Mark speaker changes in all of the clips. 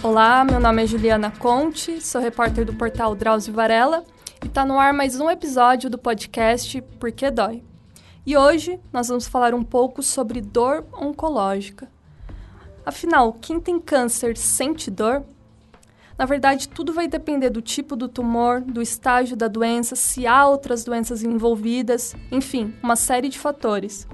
Speaker 1: Olá, meu nome é Juliana Conte, sou repórter do portal Drauzio Varela e está no ar mais um episódio do podcast Por que Dói? E hoje nós vamos falar um pouco sobre dor oncológica. Afinal, quem tem câncer sente dor? Na verdade, tudo vai depender do tipo do tumor, do estágio da doença, se há outras doenças envolvidas, enfim, uma série de fatores.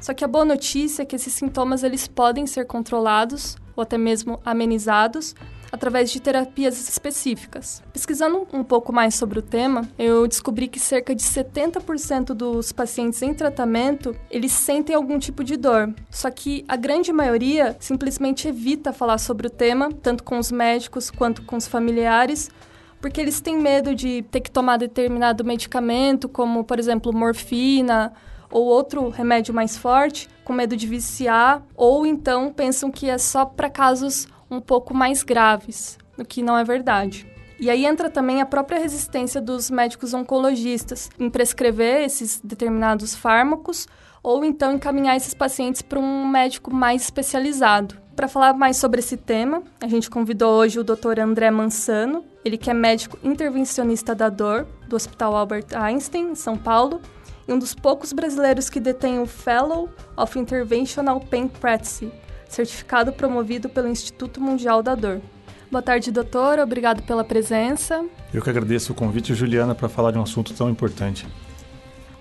Speaker 1: Só que a boa notícia é que esses sintomas eles podem ser controlados ou até mesmo amenizados através de terapias específicas. Pesquisando um pouco mais sobre o tema, eu descobri que cerca de 70% dos pacientes em tratamento, eles sentem algum tipo de dor. Só que a grande maioria simplesmente evita falar sobre o tema, tanto com os médicos quanto com os familiares, porque eles têm medo de ter que tomar determinado medicamento, como por exemplo morfina ou outro remédio mais forte, com medo de viciar, ou então pensam que é só para casos um pouco mais graves, o que não é verdade. E aí entra também a própria resistência dos médicos oncologistas em prescrever esses determinados fármacos ou então encaminhar esses pacientes para um médico mais especializado. Para falar mais sobre esse tema, a gente convidou hoje o Dr. André Mansano, ele que é médico intervencionista da dor do Hospital Albert Einstein, em São Paulo, e um dos poucos brasileiros que detém o Fellow of Interventional Pain Practice, certificado promovido pelo Instituto Mundial da Dor. Boa tarde, doutor. Obrigado pela presença.
Speaker 2: Eu que agradeço o convite, Juliana, para falar de um assunto tão importante.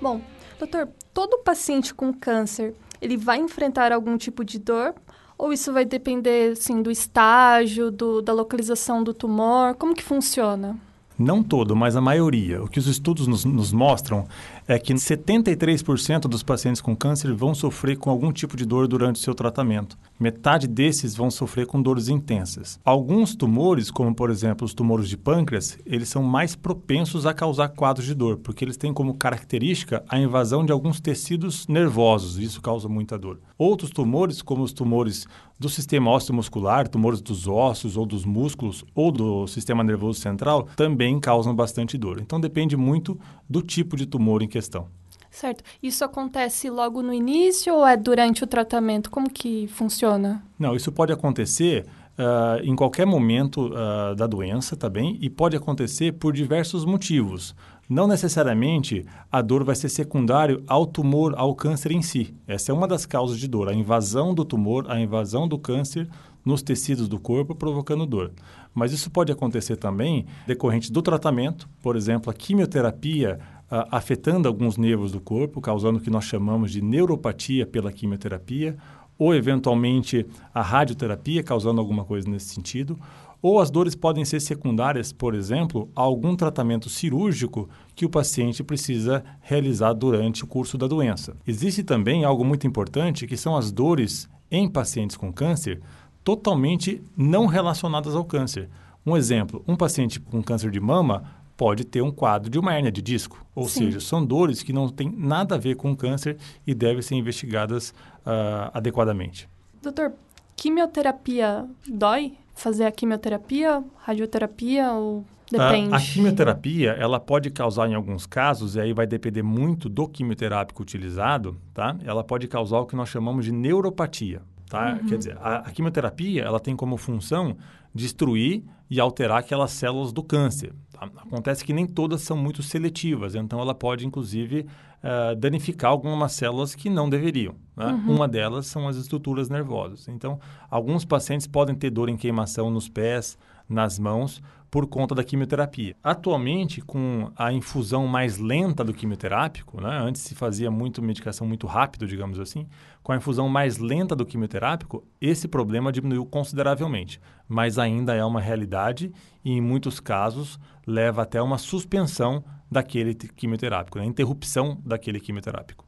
Speaker 1: Bom, doutor, todo paciente com câncer, ele vai enfrentar algum tipo de dor? Ou isso vai depender, assim, do estágio, do, da localização do tumor? Como que funciona?
Speaker 2: Não todo, mas a maioria. O que os estudos nos, nos mostram é que 73% dos pacientes com câncer vão sofrer com algum tipo de dor durante o seu tratamento. Metade desses vão sofrer com dores intensas. Alguns tumores, como por exemplo os tumores de pâncreas, eles são mais propensos a causar quadros de dor, porque eles têm como característica a invasão de alguns tecidos nervosos, e isso causa muita dor. Outros tumores, como os tumores do sistema ósseo muscular, tumores dos ossos ou dos músculos ou do sistema nervoso central, também causam bastante dor. Então depende muito do tipo de tumor em questão.
Speaker 1: Certo. Isso acontece logo no início ou é durante o tratamento? Como que funciona?
Speaker 2: Não, isso pode acontecer uh, em qualquer momento uh, da doença, tá bem? E pode acontecer por diversos motivos. Não necessariamente a dor vai ser secundário ao tumor, ao câncer em si. Essa é uma das causas de dor, a invasão do tumor, a invasão do câncer nos tecidos do corpo provocando dor. Mas isso pode acontecer também decorrente do tratamento, por exemplo, a quimioterapia uh, afetando alguns nervos do corpo, causando o que nós chamamos de neuropatia pela quimioterapia, ou eventualmente a radioterapia causando alguma coisa nesse sentido, ou as dores podem ser secundárias, por exemplo, a algum tratamento cirúrgico que o paciente precisa realizar durante o curso da doença. Existe também algo muito importante que são as dores em pacientes com câncer totalmente não relacionadas ao câncer. Um exemplo, um paciente com câncer de mama pode ter um quadro de uma hérnia de disco, ou Sim. seja, são dores que não têm nada a ver com câncer e devem ser investigadas uh, adequadamente.
Speaker 1: Doutor, quimioterapia dói? Fazer a quimioterapia, radioterapia ou depende?
Speaker 2: A, a, quimioterapia, ela pode causar em alguns casos, e aí vai depender muito do quimioterápico utilizado, tá? Ela pode causar o que nós chamamos de neuropatia, tá? Uhum. Quer dizer, a, a quimioterapia, ela tem como função destruir e alterar aquelas células do câncer. Tá? Acontece que nem todas são muito seletivas, então ela pode, inclusive, uh, danificar algumas células que não deveriam. Né? Uhum. Uma delas são as estruturas nervosas. Então, alguns pacientes podem ter dor em queimação nos pés, nas mãos, por conta da quimioterapia. Atualmente, com a infusão mais lenta do quimioterápico, né? antes se fazia muito medicação muito rápido, digamos assim, com a infusão mais lenta do quimioterápico, esse problema diminuiu consideravelmente, mas ainda é uma realidade e em muitos casos leva até uma suspensão daquele quimioterápico, né? interrupção daquele quimioterápico.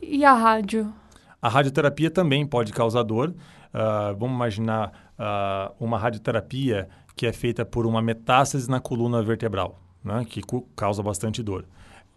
Speaker 1: E a rádio?
Speaker 2: A radioterapia também pode causar dor. Uh, vamos imaginar uh, uma radioterapia que é feita por uma metástase na coluna vertebral, né? que causa bastante dor.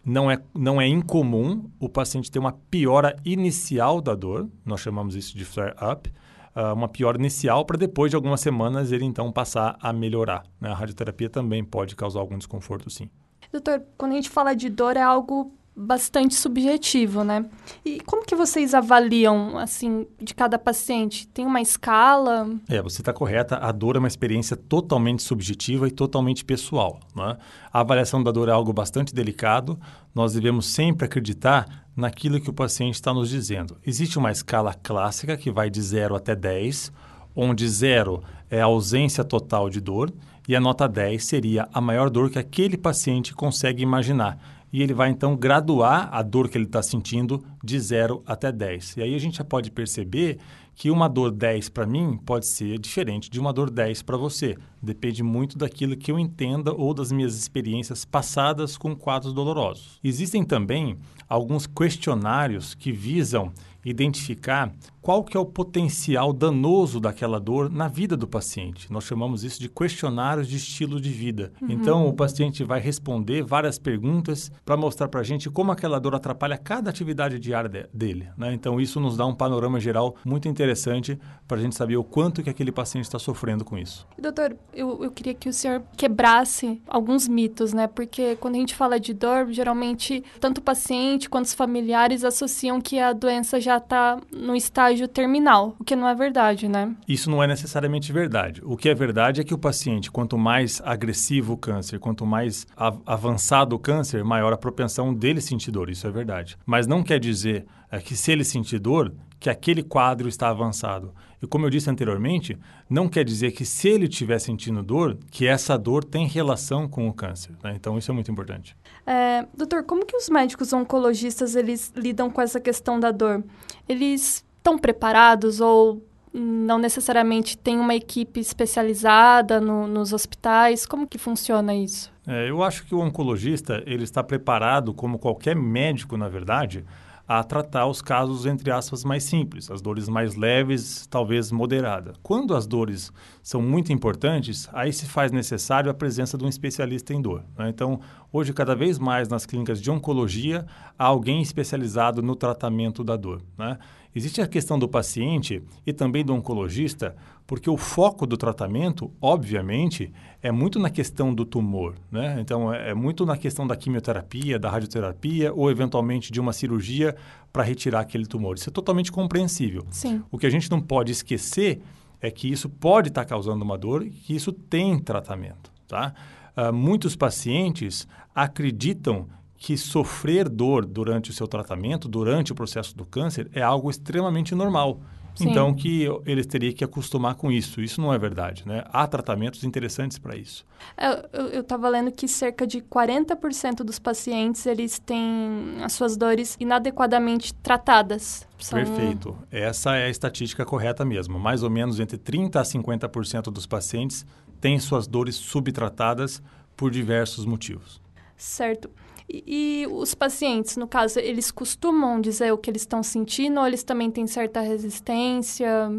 Speaker 2: Não é, não é incomum o paciente ter uma piora inicial da dor, nós chamamos isso de flare-up, uh, uma piora inicial para depois de algumas semanas ele então passar a melhorar. Né? A radioterapia também pode causar algum desconforto, sim.
Speaker 1: Doutor, quando a gente fala de dor, é algo bastante subjetivo, né? E como que vocês avaliam, assim, de cada paciente? Tem uma escala?
Speaker 2: É, você está correta. A dor é uma experiência totalmente subjetiva e totalmente pessoal. Né? A avaliação da dor é algo bastante delicado. Nós devemos sempre acreditar naquilo que o paciente está nos dizendo. Existe uma escala clássica que vai de 0 até 10, onde 0 é a ausência total de dor e a nota 10 seria a maior dor que aquele paciente consegue imaginar e ele vai então graduar a dor que ele está sentindo de 0 até 10. E aí a gente já pode perceber que uma dor 10 para mim pode ser diferente de uma dor 10 para você. Depende muito daquilo que eu entenda ou das minhas experiências passadas com quadros dolorosos. Existem também alguns questionários que visam identificar qual que é o potencial danoso daquela dor na vida do paciente. Nós chamamos isso de questionários de estilo de vida. Uhum. Então, o paciente vai responder várias perguntas para mostrar para a gente como aquela dor atrapalha cada atividade diária de, dele. Né? Então, isso nos dá um panorama geral muito interessante para a gente saber o quanto que aquele paciente está sofrendo com isso.
Speaker 1: Doutor, eu, eu queria que o senhor quebrasse alguns mitos, né? Porque quando a gente fala de dor, geralmente tanto o paciente quanto os familiares associam que a doença já está no estágio estágio terminal, o que não é verdade, né?
Speaker 2: Isso não é necessariamente verdade. O que é verdade é que o paciente, quanto mais agressivo o câncer, quanto mais avançado o câncer, maior a propensão dele sentir dor. Isso é verdade. Mas não quer dizer é, que se ele sentir dor, que aquele quadro está avançado. E como eu disse anteriormente, não quer dizer que se ele estiver sentindo dor, que essa dor tem relação com o câncer. Né? Então isso é muito importante.
Speaker 1: É, doutor, como que os médicos oncologistas eles lidam com essa questão da dor? Eles estão preparados ou não necessariamente tem uma equipe especializada no, nos hospitais? Como que funciona isso?
Speaker 2: É, eu acho que o oncologista ele está preparado, como qualquer médico, na verdade, a tratar os casos, entre aspas, mais simples, as dores mais leves, talvez moderada. Quando as dores são muito importantes, aí se faz necessário a presença de um especialista em dor. Né? Então, hoje, cada vez mais nas clínicas de oncologia, há alguém especializado no tratamento da dor. Né? Existe a questão do paciente e também do oncologista, porque o foco do tratamento, obviamente, é muito na questão do tumor. Né? Então, é, é muito na questão da quimioterapia, da radioterapia ou, eventualmente, de uma cirurgia para retirar aquele tumor. Isso é totalmente compreensível.
Speaker 1: Sim.
Speaker 2: O que a gente não pode esquecer é que isso pode estar tá causando uma dor e que isso tem tratamento. Tá? Uh, muitos pacientes acreditam que sofrer dor durante o seu tratamento, durante o processo do câncer, é algo extremamente normal. Sim. Então, que eles teriam que acostumar com isso. Isso não é verdade, né? Há tratamentos interessantes para isso.
Speaker 1: É, eu estava lendo que cerca de 40% dos pacientes, eles têm as suas dores inadequadamente tratadas.
Speaker 2: São... Perfeito. Essa é a estatística correta mesmo. Mais ou menos entre 30% a 50% dos pacientes têm suas dores subtratadas por diversos motivos.
Speaker 1: Certo. E, os pacientes, no caso, eles costumam dizer o que eles estão sentindo ou eles também têm certa resistência?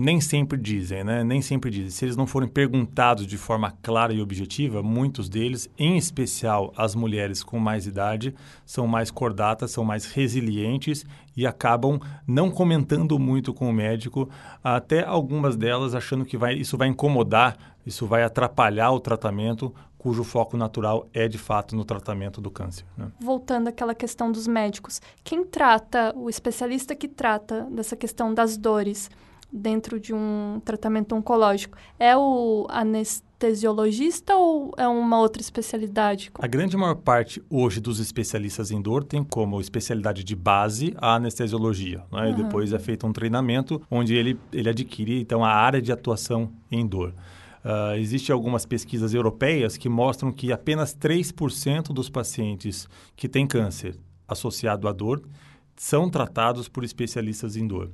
Speaker 2: Nem sempre dizem, né? Nem sempre dizem. Se eles não forem perguntados de forma clara e objetiva, muitos deles, em especial as mulheres com mais idade, são mais cordatas, são mais resilientes e acabam não comentando muito com o médico, até algumas delas achando que vai, isso vai incomodar, isso vai atrapalhar o tratamento, cujo foco natural é de fato no tratamento do câncer. Né?
Speaker 1: Voltando àquela questão dos médicos, quem trata, o especialista que trata dessa questão das dores dentro de um tratamento oncológico, é o anestesiologista ou é uma outra especialidade?
Speaker 2: A grande maior parte hoje dos especialistas em dor tem como especialidade de base a anestesiologia. Né? Uhum. E depois é feito um treinamento onde ele, ele adquire então a área de atuação em dor. Uh, Existem algumas pesquisas europeias que mostram que apenas 3% dos pacientes que têm câncer associado à dor são tratados por especialistas em dor.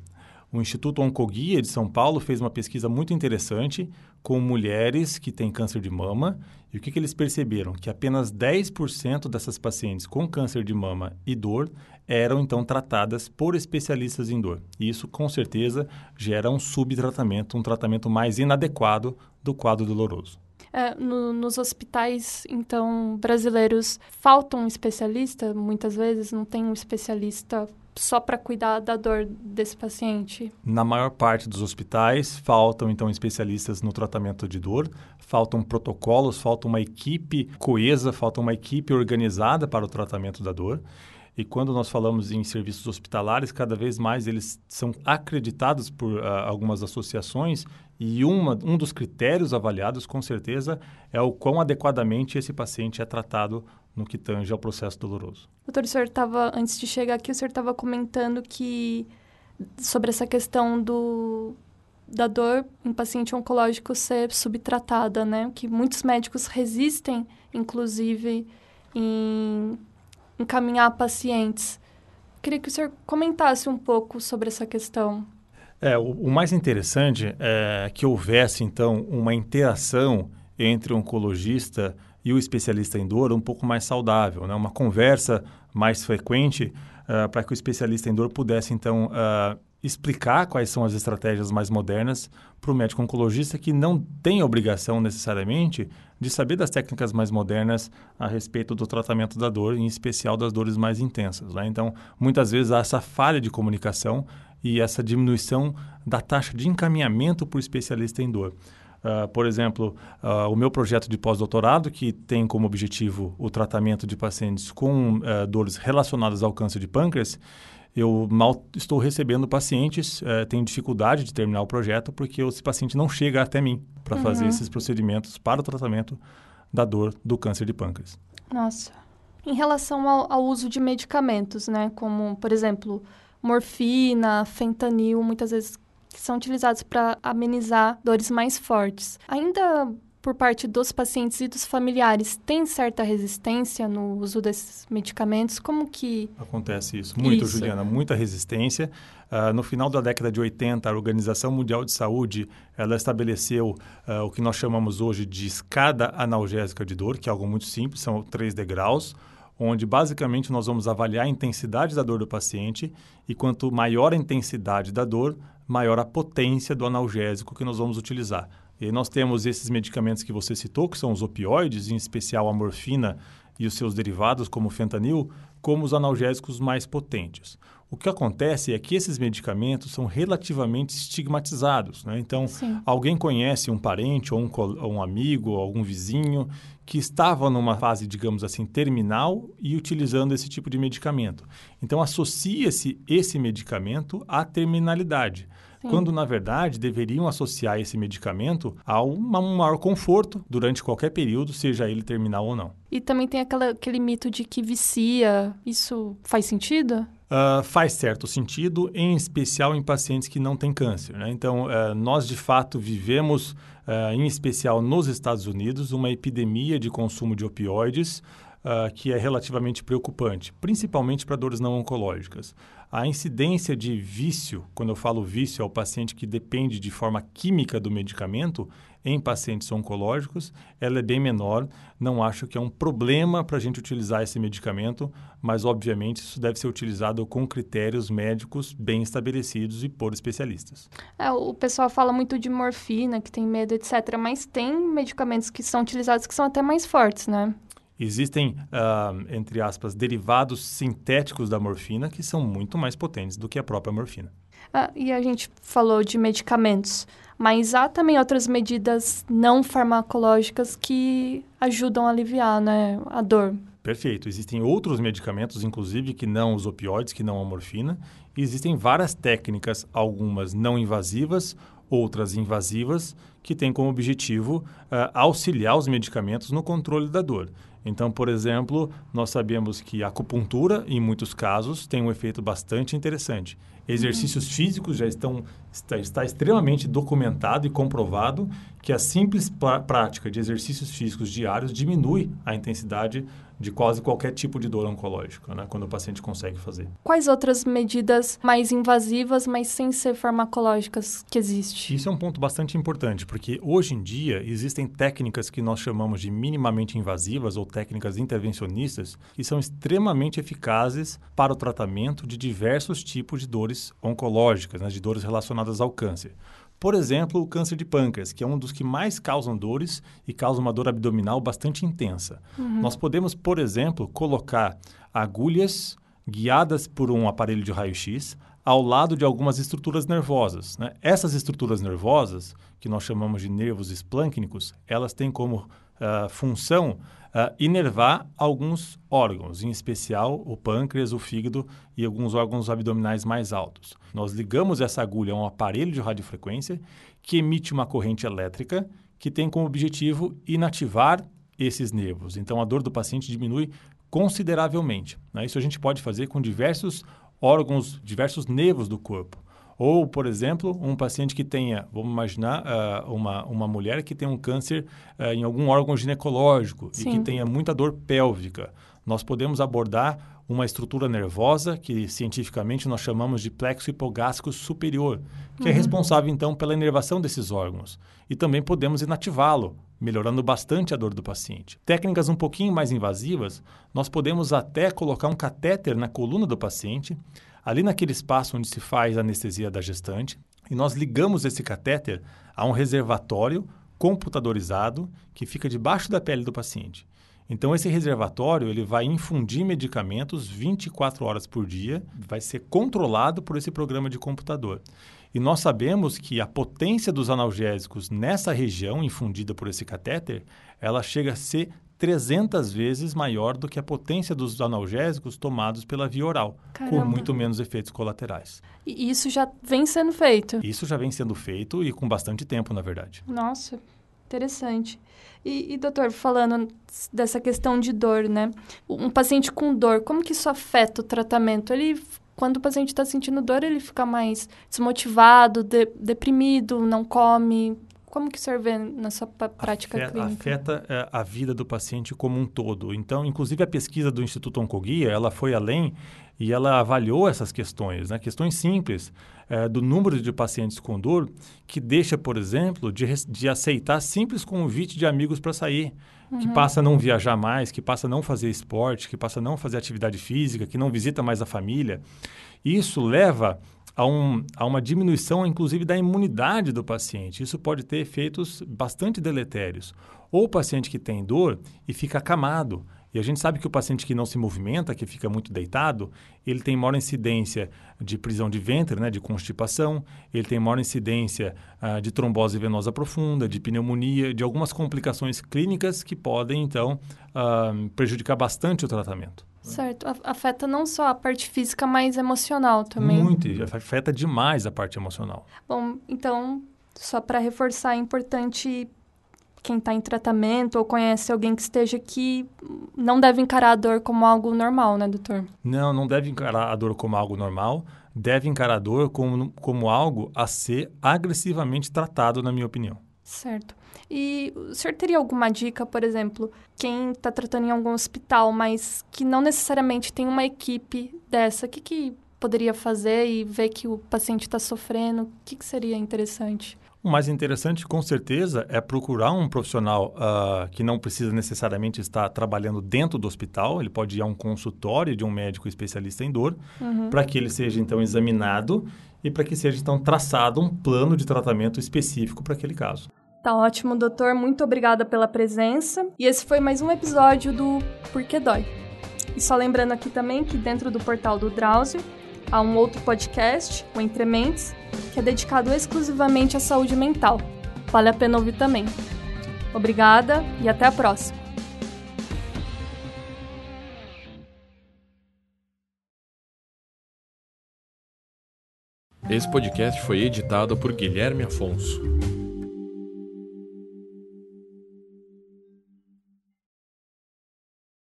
Speaker 2: O Instituto Oncoguia de São Paulo fez uma pesquisa muito interessante com mulheres que têm câncer de mama. E o que, que eles perceberam? Que apenas 10% dessas pacientes com câncer de mama e dor eram então tratadas por especialistas em dor. E isso, com certeza, gera um subtratamento, um tratamento mais inadequado do quadro doloroso.
Speaker 1: É, no, nos hospitais, então, brasileiros, falta um especialista, muitas vezes, não tem um especialista só para cuidar da dor desse paciente?
Speaker 2: Na maior parte dos hospitais, faltam então especialistas no tratamento de dor, faltam protocolos, falta uma equipe coesa, falta uma equipe organizada para o tratamento da dor. E quando nós falamos em serviços hospitalares, cada vez mais eles são acreditados por uh, algumas associações e uma, um dos critérios avaliados, com certeza, é o quão adequadamente esse paciente é tratado no que tange ao processo doloroso.
Speaker 1: Doutor, o senhor estava, antes de chegar aqui, o senhor estava comentando que sobre essa questão do, da dor em paciente oncológico ser subtratada, né? Que muitos médicos resistem, inclusive, em encaminhar pacientes. Queria que o senhor comentasse um pouco sobre essa questão.
Speaker 2: É, o, o mais interessante é que houvesse, então, uma interação entre o oncologista e o especialista em dor um pouco mais saudável, né? uma conversa mais frequente uh, para que o especialista em dor pudesse, então, uh, explicar quais são as estratégias mais modernas para o médico oncologista que não tem obrigação necessariamente de saber das técnicas mais modernas a respeito do tratamento da dor, em especial das dores mais intensas. Né? Então, muitas vezes há essa falha de comunicação e essa diminuição da taxa de encaminhamento para o especialista em dor. Uh, por exemplo, uh, o meu projeto de pós-doutorado, que tem como objetivo o tratamento de pacientes com uh, dores relacionadas ao câncer de pâncreas, eu mal estou recebendo pacientes, tenho dificuldade de terminar o projeto porque esse paciente não chega até mim para uhum. fazer esses procedimentos para o tratamento da dor do câncer de pâncreas.
Speaker 1: Nossa. Em relação ao, ao uso de medicamentos, né, como, por exemplo, morfina, fentanil, muitas vezes que são utilizados para amenizar dores mais fortes. Ainda por parte dos pacientes e dos familiares tem certa resistência no uso desses medicamentos? Como que...
Speaker 2: Acontece isso. Muito, isso. Juliana, muita resistência. Uh, no final da década de 80, a Organização Mundial de Saúde ela estabeleceu uh, o que nós chamamos hoje de escada analgésica de dor, que é algo muito simples, são três degraus onde basicamente nós vamos avaliar a intensidade da dor do paciente e quanto maior a intensidade da dor, maior a potência do analgésico que nós vamos utilizar. E nós temos esses medicamentos que você citou, que são os opioides, em especial a morfina e os seus derivados, como o fentanil, como os analgésicos mais potentes. O que acontece é que esses medicamentos são relativamente estigmatizados. Né? Então, Sim. alguém conhece um parente ou um, ou um amigo ou algum vizinho que estava numa fase, digamos assim, terminal e utilizando esse tipo de medicamento. Então, associa-se esse medicamento à terminalidade. Quando, na verdade, deveriam associar esse medicamento a um maior conforto durante qualquer período, seja ele terminal ou não.
Speaker 1: E também tem aquela, aquele mito de que vicia. Isso faz sentido?
Speaker 2: Uh, faz certo sentido, em especial em pacientes que não têm câncer. Né? Então, uh, nós de fato vivemos, uh, em especial nos Estados Unidos, uma epidemia de consumo de opioides que é relativamente preocupante, principalmente para dores não oncológicas. A incidência de vício, quando eu falo vício, é o paciente que depende de forma química do medicamento, em pacientes oncológicos, ela é bem menor. Não acho que é um problema para a gente utilizar esse medicamento, mas obviamente isso deve ser utilizado com critérios médicos bem estabelecidos e por especialistas.
Speaker 1: É, o pessoal fala muito de morfina, que tem medo, etc., mas tem medicamentos que são utilizados que são até mais fortes, né?
Speaker 2: Existem, uh, entre aspas, derivados sintéticos da morfina que são muito mais potentes do que a própria morfina.
Speaker 1: Ah, e a gente falou de medicamentos, mas há também outras medidas não farmacológicas que ajudam a aliviar né, a dor.
Speaker 2: Perfeito. Existem outros medicamentos, inclusive, que não os opioides, que não a morfina. E existem várias técnicas, algumas não invasivas, outras invasivas, que têm como objetivo uh, auxiliar os medicamentos no controle da dor. Então, por exemplo, nós sabemos que a acupuntura, em muitos casos, tem um efeito bastante interessante. Exercícios físicos já estão está, está, extremamente documentado e comprovado que a simples prática de exercícios físicos diários diminui a intensidade de quase qualquer tipo de dor oncológica, né, quando o paciente consegue fazer.
Speaker 1: Quais outras medidas mais invasivas, mas sem ser farmacológicas, que existem?
Speaker 2: Isso é um ponto bastante importante, porque hoje em dia existem técnicas que nós chamamos de minimamente invasivas ou técnicas intervencionistas que são extremamente eficazes para o tratamento de diversos tipos de dores oncológicas, né, de dores relacionadas ao câncer. Por exemplo, o câncer de pâncreas, que é um dos que mais causam dores e causa uma dor abdominal bastante intensa. Uhum. Nós podemos, por exemplo, colocar agulhas guiadas por um aparelho de raio-x ao lado de algumas estruturas nervosas. Né? Essas estruturas nervosas, que nós chamamos de nervos esplâncnicos, elas têm como uh, função uh, inervar alguns órgãos, em especial o pâncreas, o fígado e alguns órgãos abdominais mais altos. Nós ligamos essa agulha a um aparelho de radiofrequência que emite uma corrente elétrica que tem como objetivo inativar esses nervos. Então, a dor do paciente diminui consideravelmente. Né? Isso a gente pode fazer com diversos órgãos, diversos nervos do corpo. Ou, por exemplo, um paciente que tenha, vamos imaginar, uh, uma, uma mulher que tem um câncer uh, em algum órgão ginecológico Sim. e que tenha muita dor pélvica. Nós podemos abordar uma estrutura nervosa que cientificamente nós chamamos de plexo hipogástrico superior, que é uhum. é responsável então pela inervação desses órgãos. E também podemos inativá-lo, melhorando bastante a dor do paciente. Técnicas um pouquinho mais invasivas, nós podemos até colocar um catéter na coluna do paciente, ali naquele espaço onde se faz a anestesia da gestante, e nós ligamos esse catéter a um reservatório computadorizado que fica debaixo da pele do paciente. Então esse reservatório ele vai infundir medicamentos 24 horas por dia, vai ser controlado por esse programa de computador. E nós sabemos que a potência dos analgésicos nessa região infundida por esse catéter, ela chega a ser 300 vezes maior do que a potência dos analgésicos tomados pela via oral, Caramba. com muito menos efeitos colaterais.
Speaker 1: E isso já vem sendo feito?
Speaker 2: Isso já vem sendo feito e com bastante tempo, na verdade.
Speaker 1: Nossa, interessante. E, e, doutor, falando dessa questão de dor, né? Um paciente com dor, como que isso afeta o tratamento? Ele quando o paciente está sentindo dor, ele fica mais desmotivado, de, deprimido, não come. Como que o senhor vê na sua prática
Speaker 2: afeta,
Speaker 1: clínica?
Speaker 2: Afeta é, a vida do paciente como um todo. Então, inclusive a pesquisa do Instituto Oncoguia, ela foi além e ela avaliou essas questões, né? questões simples é, do número de pacientes com dor que deixa, por exemplo, de, de aceitar simples convite de amigos para sair uhum. que passa a não viajar mais, que passa a não fazer esporte, que passa a não fazer atividade física, que não visita mais a família. Isso leva a, um, a uma diminuição, inclusive, da imunidade do paciente. Isso pode ter efeitos bastante deletérios. Ou o paciente que tem dor e fica acamado, e a gente sabe que o paciente que não se movimenta, que fica muito deitado, ele tem maior incidência de prisão de ventre, né, de constipação, ele tem maior incidência uh, de trombose venosa profunda, de pneumonia, de algumas complicações clínicas que podem, então, uh, prejudicar bastante o tratamento.
Speaker 1: Certo. Afeta não só a parte física, mas emocional também.
Speaker 2: Muito, afeta demais a parte emocional.
Speaker 1: Bom, então, só para reforçar, é importante quem está em tratamento ou conhece alguém que esteja aqui não deve encarar a dor como algo normal, né, doutor?
Speaker 2: Não, não deve encarar a dor como algo normal. Deve encarar a dor como, como algo a ser agressivamente tratado, na minha opinião.
Speaker 1: Certo. E o senhor teria alguma dica, por exemplo, quem está tratando em algum hospital, mas que não necessariamente tem uma equipe dessa, o que, que poderia fazer e ver que o paciente está sofrendo? O que, que seria interessante?
Speaker 2: O mais interessante, com certeza, é procurar um profissional uh, que não precisa necessariamente estar trabalhando dentro do hospital. Ele pode ir a um consultório de um médico especialista em dor, uhum. para que ele seja então examinado e para que seja então traçado um plano de tratamento específico para aquele caso.
Speaker 1: Tá ótimo, doutor. Muito obrigada pela presença. E esse foi mais um episódio do Porquê Dói. E só lembrando aqui também que dentro do portal do Drauzio há um outro podcast, o Entre Mentes, que é dedicado exclusivamente à saúde mental. Vale a pena ouvir também. Obrigada e até a próxima!
Speaker 3: Esse podcast foi editado por Guilherme Afonso.